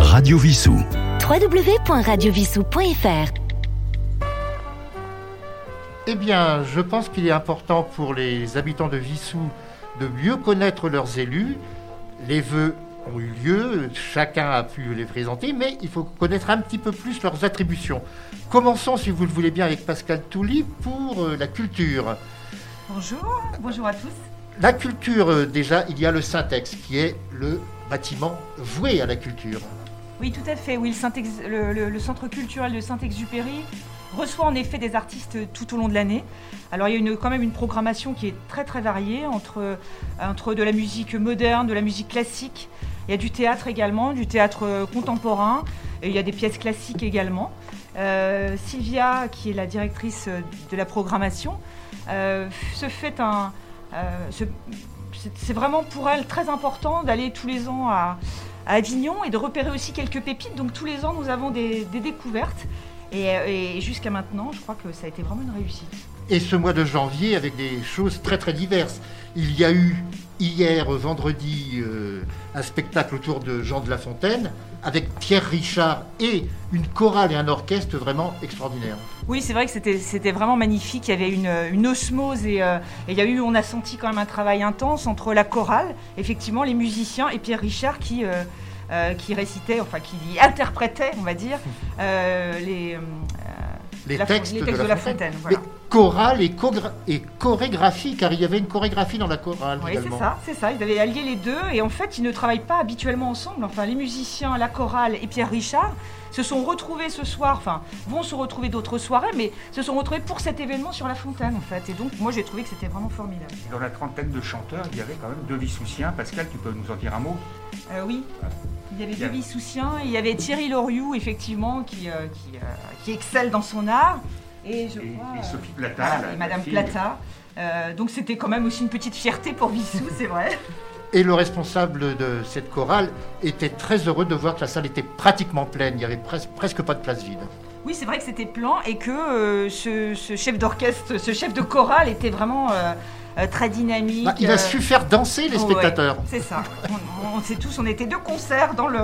Radio Vissou. www.radiovissou.fr Eh bien, je pense qu'il est important pour les habitants de Vissou de mieux connaître leurs élus. Les vœux ont eu lieu, chacun a pu les présenter, mais il faut connaître un petit peu plus leurs attributions. Commençons, si vous le voulez bien, avec Pascal Touly pour euh, la culture. Bonjour, bonjour à tous. La culture, euh, déjà, il y a le Syntex, qui est le bâtiment voué à la culture. Oui, tout à fait. Oui, le, centre culturel de Saint-Exupéry reçoit en effet des artistes tout au long de l'année. Alors il y a quand même une programmation qui est très très variée entre, de la musique moderne, de la musique classique. Il y a du théâtre également, du théâtre euh, contemporain, il y a des pièces classiques également. Euh, Sylvia, qui est la directrice euh, de la programmation, se fait un... c'est- vraiment pour elle très important d'aller tous les ans à, à Avignon et de repérer aussi quelques pépites. Donc tous les ans, nous avons des, découvertes. Euh, et jusqu'à maintenant, je crois que ça a été vraiment une réussite. Et ce mois de janvier avec des choses très très diverses. Il y a eu hier vendredi euh, un spectacle autour de Jean de La Fontaine avec Pierre Richard et une chorale et un orchestre vraiment extraordinaire. Oui, c'est vrai que c'était vraiment magnifique. Il y avait une, osmose et, euh, et il y a eu, on a senti quand même un travail intense entre la chorale, effectivement, les musiciens et Pierre Richard qui, euh, euh, qui récitait, enfin qui interprétait, on va dire, les, Les la- textes, les textes de La Fontaine. voilà. Mais chorale et, et chorégraphie, car il y avait une chorégraphie dans la chorale Oui, c'est ça, c'est ça. Ils avaient allié les deux et en fait, ils ne travaillent pas habituellement ensemble. Enfin, les musiciens, la chorale et Pierre Richard se sont retrouvés ce soir, enfin, vont se retrouver d'autres soirées, mais se sont retrouvés pour cet événement sur la fontaine, en fait. Et donc, moi, j'ai trouvé que c'était vraiment formidable. Dans la trentaine de chanteurs, il y avait quand même deux Vissoussiens. Pascal, tu peux nous en dire un mot? Euh, oui. Il y avait Bien. Devis Soussien, il y avait Thierry Loriou, effectivement, qui, euh, qui, euh, qui excelle dans son art. Et, je et, crois, et euh, Sophie Plata. voilà, la- et Madame. Plata. Euh, donc, c'était quand même aussi une petite fierté pour Vissou, c'est vrai. Et le responsable de cette chorale était très heureux de voir que la salle était pratiquement pleine. Il n'y avait pres- presque pas de place vide. Oui, c'est vrai que c'était plan et que euh, ce, ce chef d'orchestre, ce chef de chorale était vraiment euh, euh, très dynamique. Bah, il a euh, su faire danser les ouais, spectateurs. c'est ça. On, on sait tous, on était deux concerts dans le.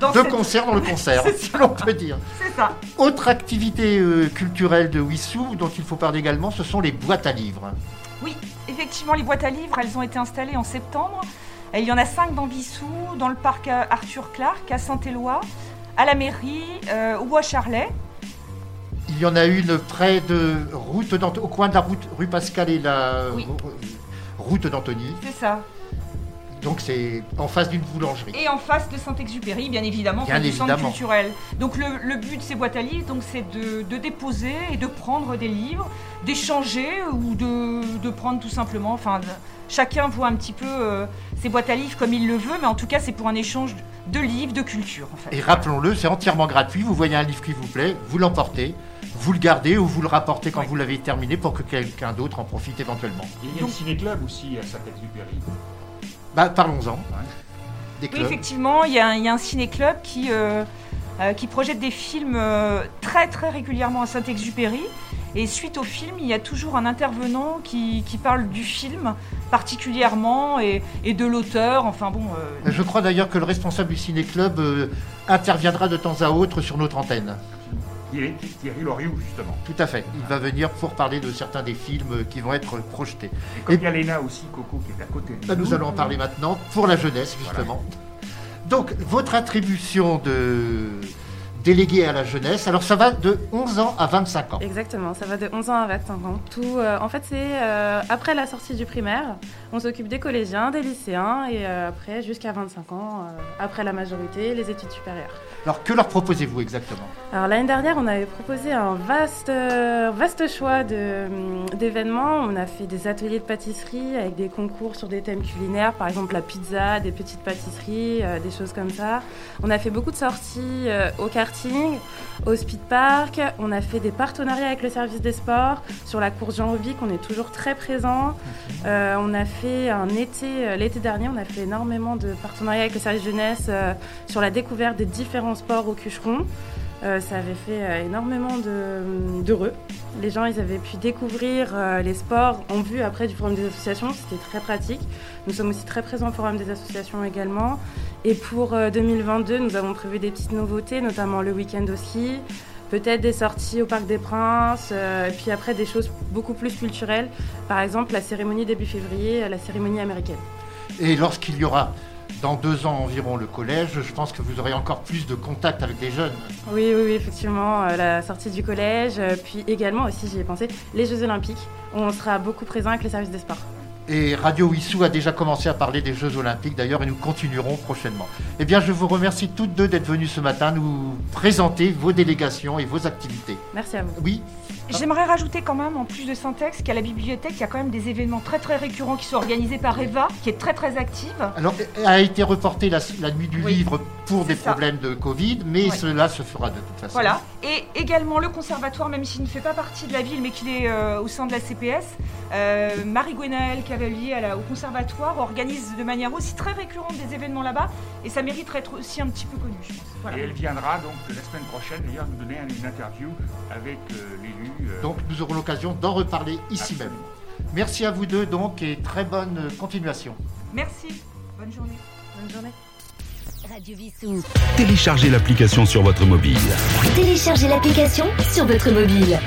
Dans Deux cette- concerts dans le concert, si l'on peut dire. C'est ça. Autre activité euh, culturelle de Wissou dont il faut parler également, ce sont les boîtes à livres. Oui, effectivement, les boîtes à livres, elles ont été installées en septembre. Et il y en a cinq dans Bissou, dans le parc euh, Arthur Clark, à Saint-Éloi, à la mairie euh, ou à Charlet. Il y en a une près de route au coin de la route rue Pascal et la Oui. route d'Antony. C'est ça. Donc c'est en face d'une boulangerie. Et en face de Saint-Exupéry, bien évidemment, Bien du centre évidemment. culturel. Donc le, le but de ces boîtes à livres, donc, c'est de, de déposer et de prendre des livres, d'échanger ou de, de prendre tout simplement. Enfin, chacun voit un petit peu euh, ses boîtes à livres comme il le veut, mais en tout cas, c'est pour un échange de livres, de culture. En fait. Et rappelons-le, c'est entièrement gratuit. Vous voyez un livre qui vous plaît, vous l'emportez, vous le gardez ou vous le rapportez quand Oui. vous l'avez terminé pour que quelqu'un d'autre en profite éventuellement. Et il y a le ciné-club aussi à Saint-Exupéry. Bah, parlons-en. Oui, effectivement, il y, a un- il y a un ciné-club qui, euh, euh, qui projette des films euh, très très régulièrement à Saint-Exupéry. Et suite au film, il y a toujours un intervenant qui, qui parle du film particulièrement et, et de l'auteur. Enfin bon, euh, Je crois d'ailleurs que le responsable du ciné-club euh, interviendra de temps à autre sur notre antenne. Thierry, Thierry Loriou, justement. Tout à fait. Il va venir pour parler de certains des films qui vont être projetés. Et comme il y a Léna aussi, Coco, qui est à côté de Bah, nous allons en parler maintenant pour la jeunesse, justement. Donc, votre attribution de délégué à la jeunesse, alors ça va de 11 ans à 25 ans. Exactement, ça va de 11 ans à 25 ans. Tout, euh, en fait, c'est euh, après la sortie du primaire, on s'occupe des collégiens, des lycéens et euh, après jusqu'à 25 ans, après la majorité, les études supérieures. Alors, que leur proposez-vous exactement? Alors l'année dernière, on avait proposé un vaste, vaste choix hum, d'événements. On a fait des ateliers de pâtisserie avec des concours sur des thèmes culinaires, par exemple la pizza, des petites pâtisseries, des choses comme ça. On a fait beaucoup de sorties au karting, au speed park. On a fait des partenariats avec le service des sports. Sur la course Jean Robic, on est toujours très présent. Euh, on a fait un été, euh, l'été dernier, on a fait énormément de partenariats avec le service jeunesse euh, sur la découverte des différents sports au Cucheron. Euh, ça avait fait énormément de- d'heureux. Les gens, ils avaient pu découvrir euh, les sports en vue après du forum des associations. C'était très pratique. Nous sommes aussi très présents au forum des associations également. Et pour 2022, nous avons prévu des petites nouveautés, notamment le week-end au ski, peut-être des sorties au Parc des Princes, et puis après des choses beaucoup plus culturelles, par exemple la cérémonie début février, la cérémonie américaine. Et lorsqu'il y aura dans deux ans environ le collège, je pense que vous aurez encore plus de contact avec les jeunes. Oui, oui, oui effectivement, euh, la sortie du collège, euh, puis également aussi, j'y ai pensé, les Jeux Olympiques, où on sera beaucoup présent avec les services des sports. Et Radio Wissou a déjà commencé à parler des Jeux Olympiques d'ailleurs et nous continuerons prochainement. Eh bien, je vous remercie toutes deux d'être venues ce matin nous présenter vos délégations et vos activités. Merci à vous. Oui. J'aimerais rajouter quand même, en plus de Syntex, qu'à la bibliothèque, il y a quand même des événements très très récurrents qui sont organisés par Eva, qui est très très active. Alors, elle a été reportée la, nuit du livre pour des problèmes de Covid, mais cela se fera de toute façon. Voilà. Et également le conservatoire, même s'il ne fait pas partie de la ville, mais qu'il est euh, au sein de la CPS, euh, Cavalier à la, au conservatoire organise de manière aussi très récurrente des événements là-bas, et ça mériterait d'être aussi un petit peu connu, je pense. Et elle viendra donc la semaine prochaine d'ailleurs nous donner une interview avec euh, l'élu euh, donc nous aurons l'occasion d'en reparler ici même. Merci à vous deux donc et très bonne continuation. Merci. Bonne journée. Bonne journée. Radio Vissou. Téléchargez l'application sur votre mobile. Téléchargez l'application sur votre mobile.